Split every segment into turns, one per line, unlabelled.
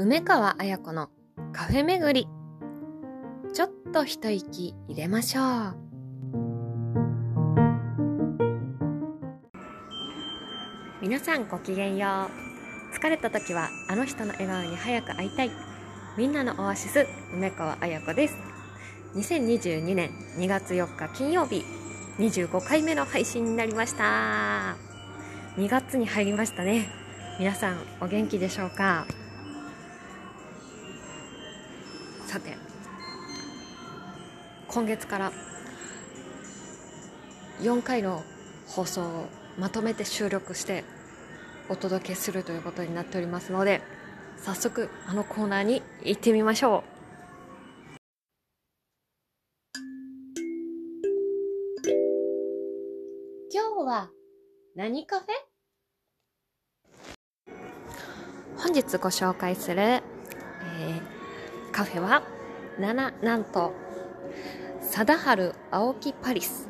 梅川彩子のカフェ巡り。ちょっと一息入れましょう。皆さんごきげんよう。疲れた時はあの人の笑顔に早く会いたい。みんなのオアシス梅川彩子です。2022年2月4日金曜日25回目の配信になりました。2月に入りましたね。皆さんお元気でしょうか？さて今月から4回の放送をまとめて収録してお届けするということになっておりますので早速あのコーナーに行ってみましょう。今日は何カフェ？本日ご紹介する、えー、カフェは七なんと貞治青木パリス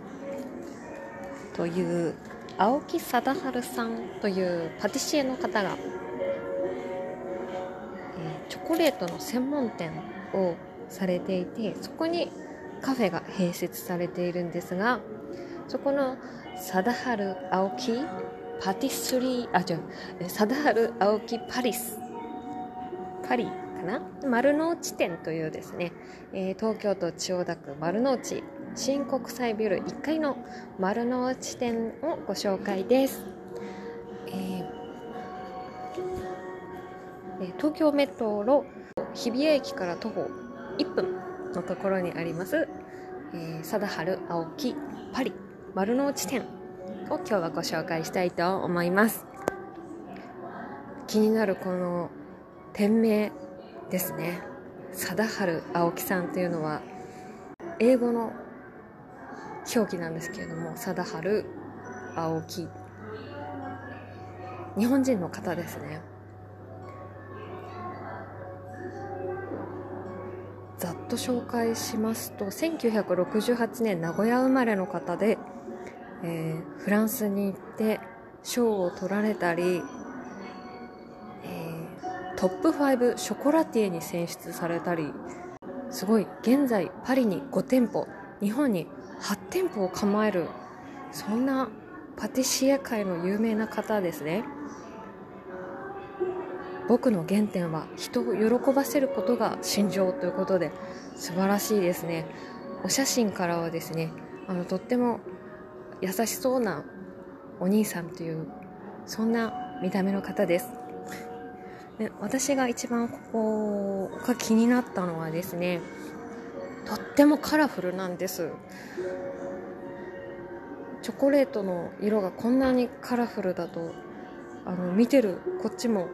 という青木貞治さんというパティシエの方が、えー、チョコレートの専門店をされていてそこにカフェが併設されているんですがそこの貞治青木パティスリーあ違う貞治青木パリスパリかな？丸の内店というですね、えー、東京都千代田区丸の内新国際ビル1階の丸の内店をご紹介です、えー、東京メトロ日比谷駅から徒歩1分のところにあります、えー、貞治青木パリ丸の内店を今日はご紹介したいと思います。気になるこの店名ですね。貞治青木さんというのは英語の表記なんですけれども貞治青木。日本人の方ですね。ざっと紹介しますと1968年名古屋生まれの方で、えー、フランスに行って賞を取られたり、トップ5ショコラティエに選出されたりすごい現在パリに5店舗日本に8店舗を構えるそんなパティシエ界の有名な方ですね。僕の原点は人を喜ばせることが心情ということで素晴らしいですね。お写真からはですねあのとっても優しそうなお兄さんというそんな見た目の方です。で私が一番ここが気になったのはですねとってもカラフルなんです。チョコレートの色がこんなにカラフルだとあの見てるこっちも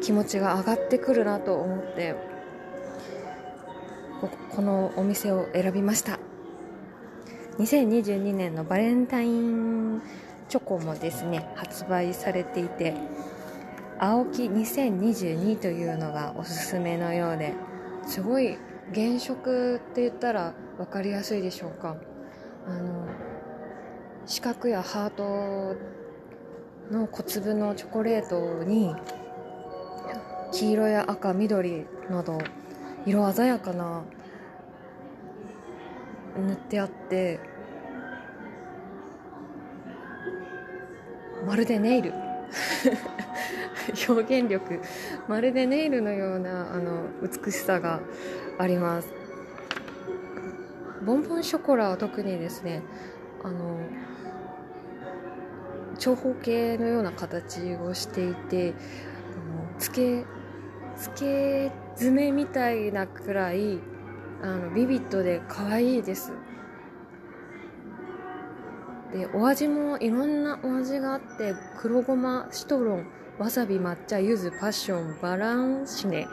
気持ちが上がってくるなと思ってこのお店を選びました。2022年のバレンタインチョコもですね発売されていて青木2022というのがおすすめのようですごい原色って言ったら分かりやすいでしょうか。あの四角やハートの小粒のチョコレートに黄色や赤緑など色鮮やかな塗ってあってまるでネイル。表現力。まるでネイルのようなあの美しさがあります。ボンボンショコラは特にですねあの長方形のような形をしていてつけつけ爪みたいなくらいあのビビッドで可愛いです。でお味もいろんなお味があって黒ごまシトロンわさび抹茶柚子パッションバランシネ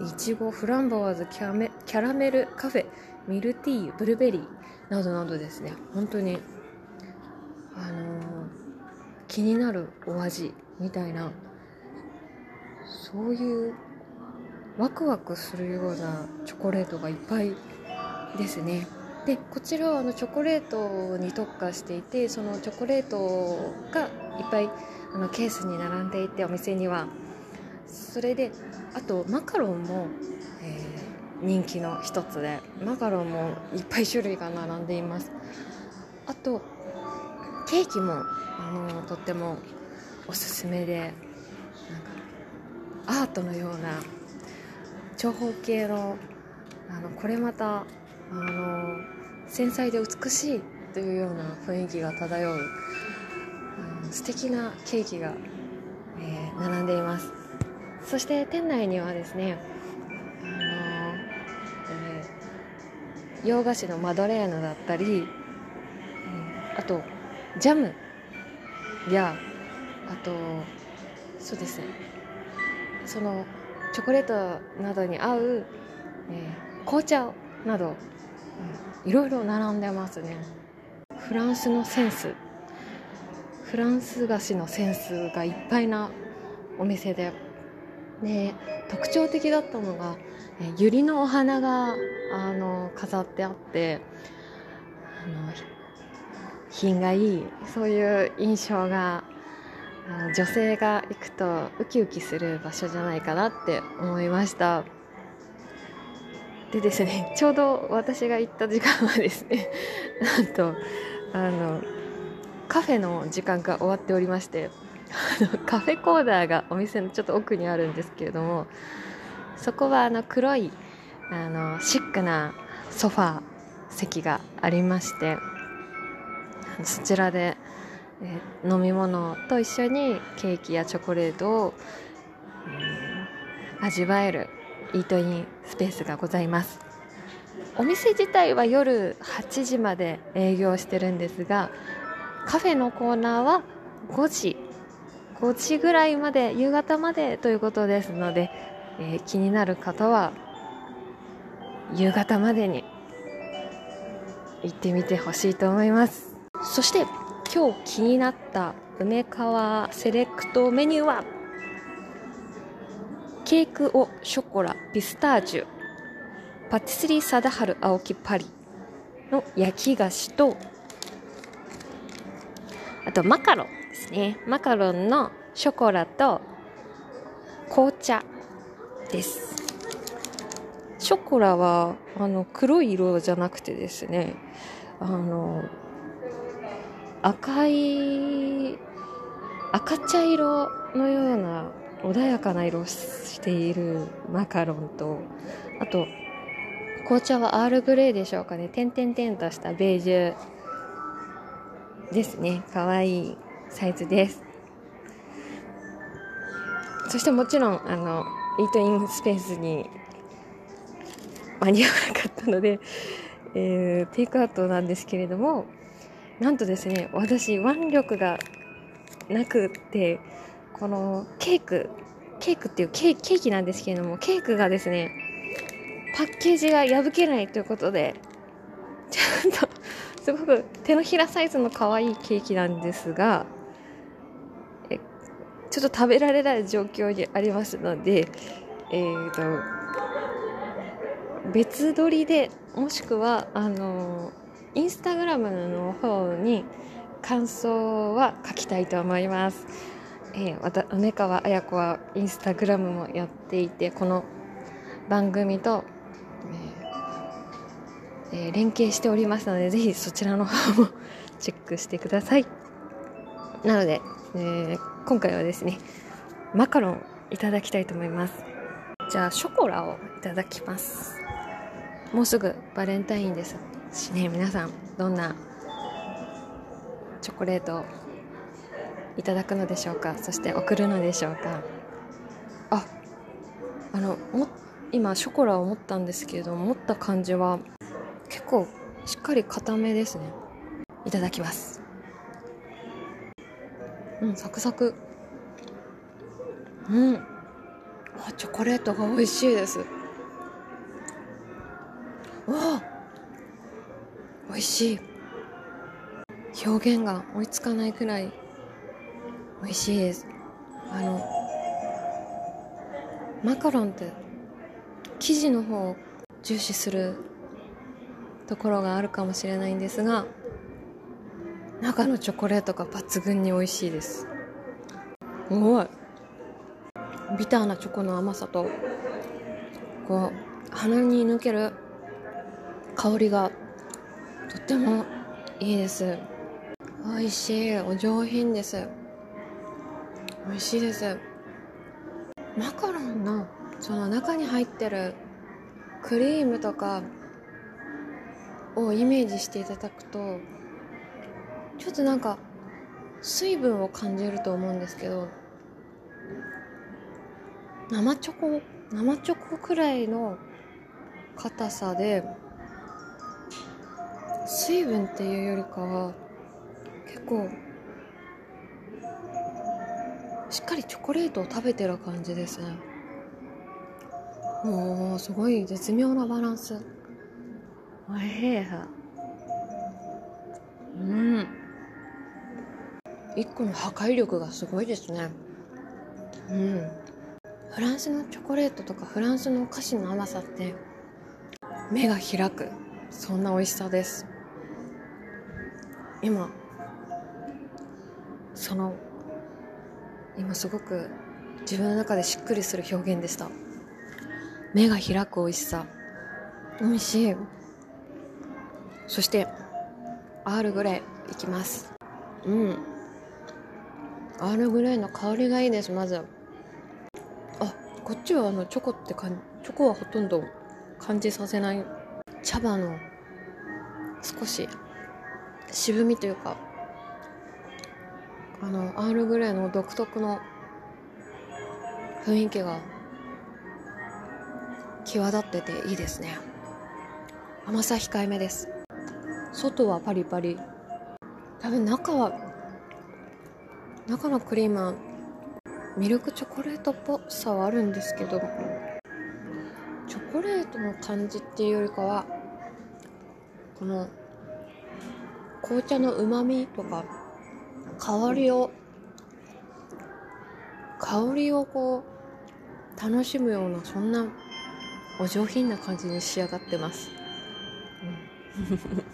いちごフランボワーズキャメキャラメルカフェミルティーブルーベリーなどなどですね。本当にあのー、気になるお味みたいなそういうワクワクするようなチョコレートがいっぱいですね。でこちらはあのチョコレートに特化していてそのチョコレートがいっぱいあのケースに並んでいてお店には。それであとマカロンも、えー、人気の一つでマカロンもいっぱい種類が並んでいます。あとケーキもあのとってもおすすめでなんかアートのような長方形のあのこれまたあの繊細で美しいというような雰囲気が漂う、素敵なケーキが、えー、並んでいます。そして店内にはですねあの、えー、洋菓子のマドレーヌだったり、えー、あとジャムやあとそうですねそのチョコレートなどに合う、えー、紅茶など、うん、いろいろ並んでますね。フランスのセンス。フランス菓子のセンスがいっぱいなお店で。で特徴的だったのが百合のお花があの飾ってあってあの品がいいそういう印象が女性が行くとウキウキする場所じゃないかなって思いました。でですね ちょうど私が行った時間はですね なんとあのカフェの時間が終わっておりましてカフェコーナーがお店のちょっと奥にあるんですけれどもそこはあの黒いあのシックなソファー席がありましてそちらで、え、飲み物と一緒にケーキやチョコレートを、うん、味わえるイートインスペースがございます。お店自体は夜8時まで営業してるんですがカフェのコーナーは5時。5時ぐらいまで夕方までということですので、えー、気になる方は夕方までに行ってみてほしいと思います。そして今日気になった梅川セレクトメニューはケークオショコラピスタージュパティスリー貞治青木パリの焼き菓子とあとマカロンですね。マカロンのショコラと紅茶です。ショコラはあの黒い色じゃなくてですねあの赤い赤茶色のような穏やかな色をしているマカロンとあと紅茶はアールグレーでしょうかね。点々々としたベージュですね。かわいいサイズです。そしてもちろんあのイートインスペースに間に合わなかったので、えー、テイクアウトなんですけれどもなんとですね私腕力がなくってこのケークケークっていうケーキなんですけれどもケークがですねパッケージが破けないということでちゃんとすごく手のひらサイズの可愛いケーキなんですがえちょっと食べられない状況にありますのでえーと別撮りでもしくはあのインスタグラムの方に感想は書きたいと思います。えー、また梅川綾子はインスタグラムもやっていてこの番組と、えーえー、連携しておりますのでぜひそちらの方もチェックしてください。なので、えー、今回はですねマカロンいただきたいと思います。じゃあショコラをいただきます。もうすぐバレンタインです。しね皆さんどんなチョコレートをいただくのでしょうか。そして送るのでしょうか。ああのも今ショコラを持ったんですけれども持った感じは結構しっかり固めですね。いただきます。うんサクサク。うん。あチョコレートが美味しいです。わあ美味しい。表現が追いつかないくらい美味しいです。あのマカロンって生地の方を重視するところがあるかもしれないんですが中のチョコレートが抜群に美味しいです。すごい。ビターなチョコの甘さとこう鼻に抜ける香りがとってもいいです。美味しいお上品です。美味しいです。マカロンのその中に入ってるクリームとかをイメージしていただくとちょっとなんか水分を感じると思うんですけど生チョコ生チョコくらいの硬さで水分っていうよりかは結構しっかりチョコレートを食べてる感じですね。もうすごい絶妙なバランス。おいしいうん。1個の破壊力がすごいですね。うん。フランスのチョコレートとかフランスのお菓子の甘さって目が開く。そんな美味しさです。今その今すごく自分の中でしっくりする表現でした。目が開く美味しさ。美味しい。そしてアールグレイいきます。うん。アールグレイの香りがいいですまずあこっちはあのチョコってかんチョコはほとんど感じさせない。茶葉の少し渋みというか。あのアールグレイの独特の雰囲気が際立ってていいですね。甘さ控えめです。外はパリパリ。多分中は中のクリームはミルクチョコレートっぽさはあるんですけどチョコレートの感じっていうよりかはこの紅茶のうまみとか香りを香りをこう楽しむようなそんなお上品な感じに仕上がってます、うん、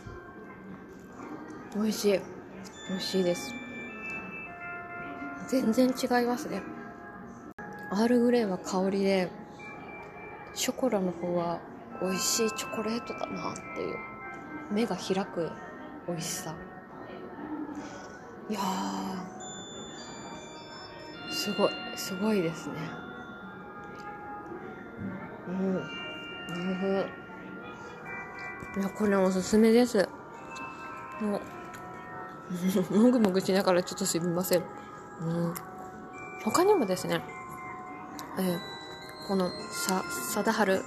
美味しい。美味しいです。全然違いますね。アールグレイは香りでショコラの方は美味しいチョコレートだなっていう。目が開く美味しさ。いやすごいすごいですね。うん。なるいやこれおすすめです。もう もぐもぐしながらちょっとすみません。うん。他にもですねえー、このさ貞治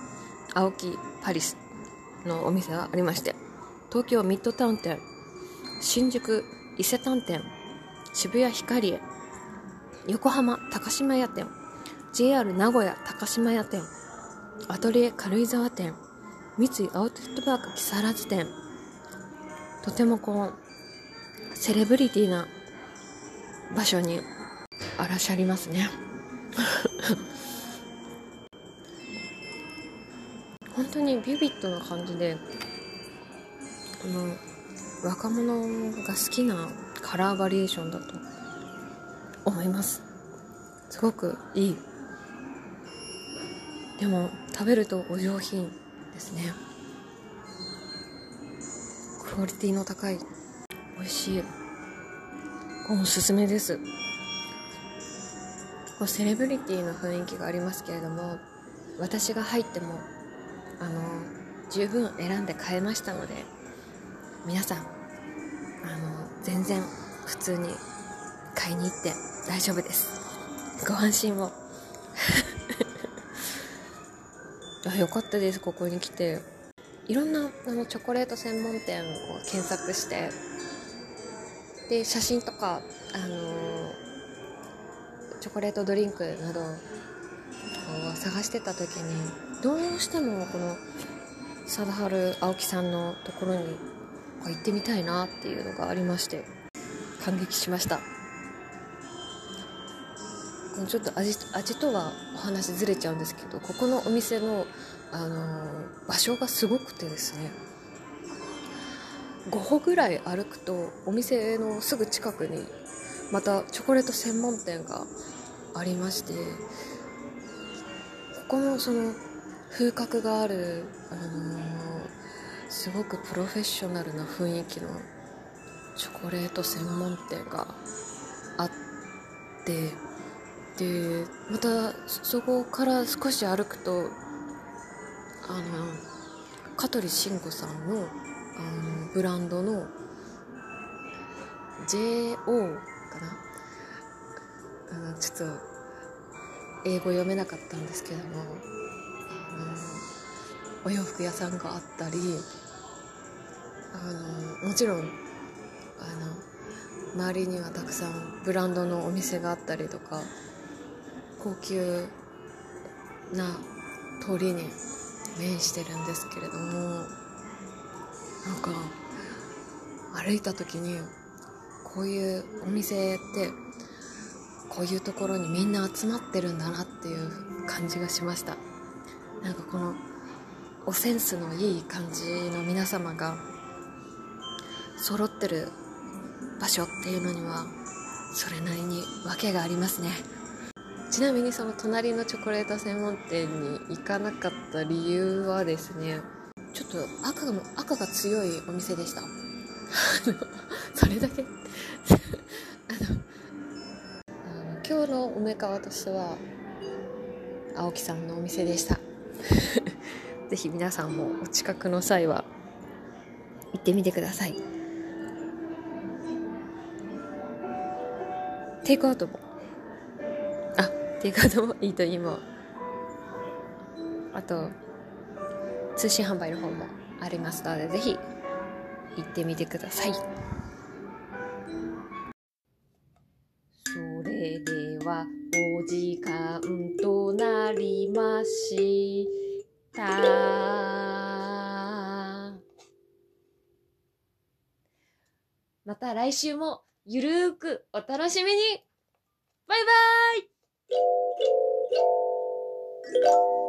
青木パリスのお店がありまして東京ミッドタウン店新宿伊勢丹店渋谷ヒカリエ横浜高島屋店 JR 名古屋高島屋店アトリエ軽井沢店三井アウトレットパーク木更津店とてもこうセレブリティな場所にあらしゃりますね。本当にビビッドな感じでこの若者が好きなカラーバリエーションだと思います。すごくいい。でも食べるとお上品ですね。クオリティの高い美味しい。おすすめです。こうセレブリティの雰囲気がありますけれども私が入ってもあの十分選んで買えましたので皆さんあの全然普通に買いに行って大丈夫です。ご安心を。あよかったです。ここに来て。いろんなあのチョコレート専門店を検索してで写真とかあのチョコレートドリンクなどを探してた時にどうしてもこの貞治青木さんのところに行ってみたいなっていうのがありまして感激しました。ちょっと味味とはお話ずれちゃうんですけどここのお店の、あのー、場所がすごくてですね5歩ぐらい歩くとお店のすぐ近くにまたチョコレート専門店がありましてここもその風格がある、あのーすごくプロフェッショナルな雰囲気のチョコレート専門店があってでまたそこから少し歩くとあの香取慎吾さんのあのブランドの JO かな、うん、ちょっと英語読めなかったんですけどもお洋服屋さんがあったりあのもちろんあの周りにはたくさんブランドのお店があったりとか高級な通りに面してるんですけれどもなんか歩いた時にこういうお店ってこういうところにみんな集まってるんだなっていう感じがしました。なんかこのおセンスのいい感じの皆様が揃ってる場所っていうのにはそれなりに訳がありますね。ちなみにその隣のチョコレート専門店に行かなかった理由はですねちょっと赤が赤が強いお店でした。それだけ？あの今日の梅川としては青木さんのお店でした。ぜひ皆さんもお近くの際は行ってみてください。テイクアウトも。あテイクアウトもいいと今。あと通信販売の方もありますのでぜひ行ってみてください。それではお時間となりました。また来週もゆるーくお楽しみに。バイバーイ。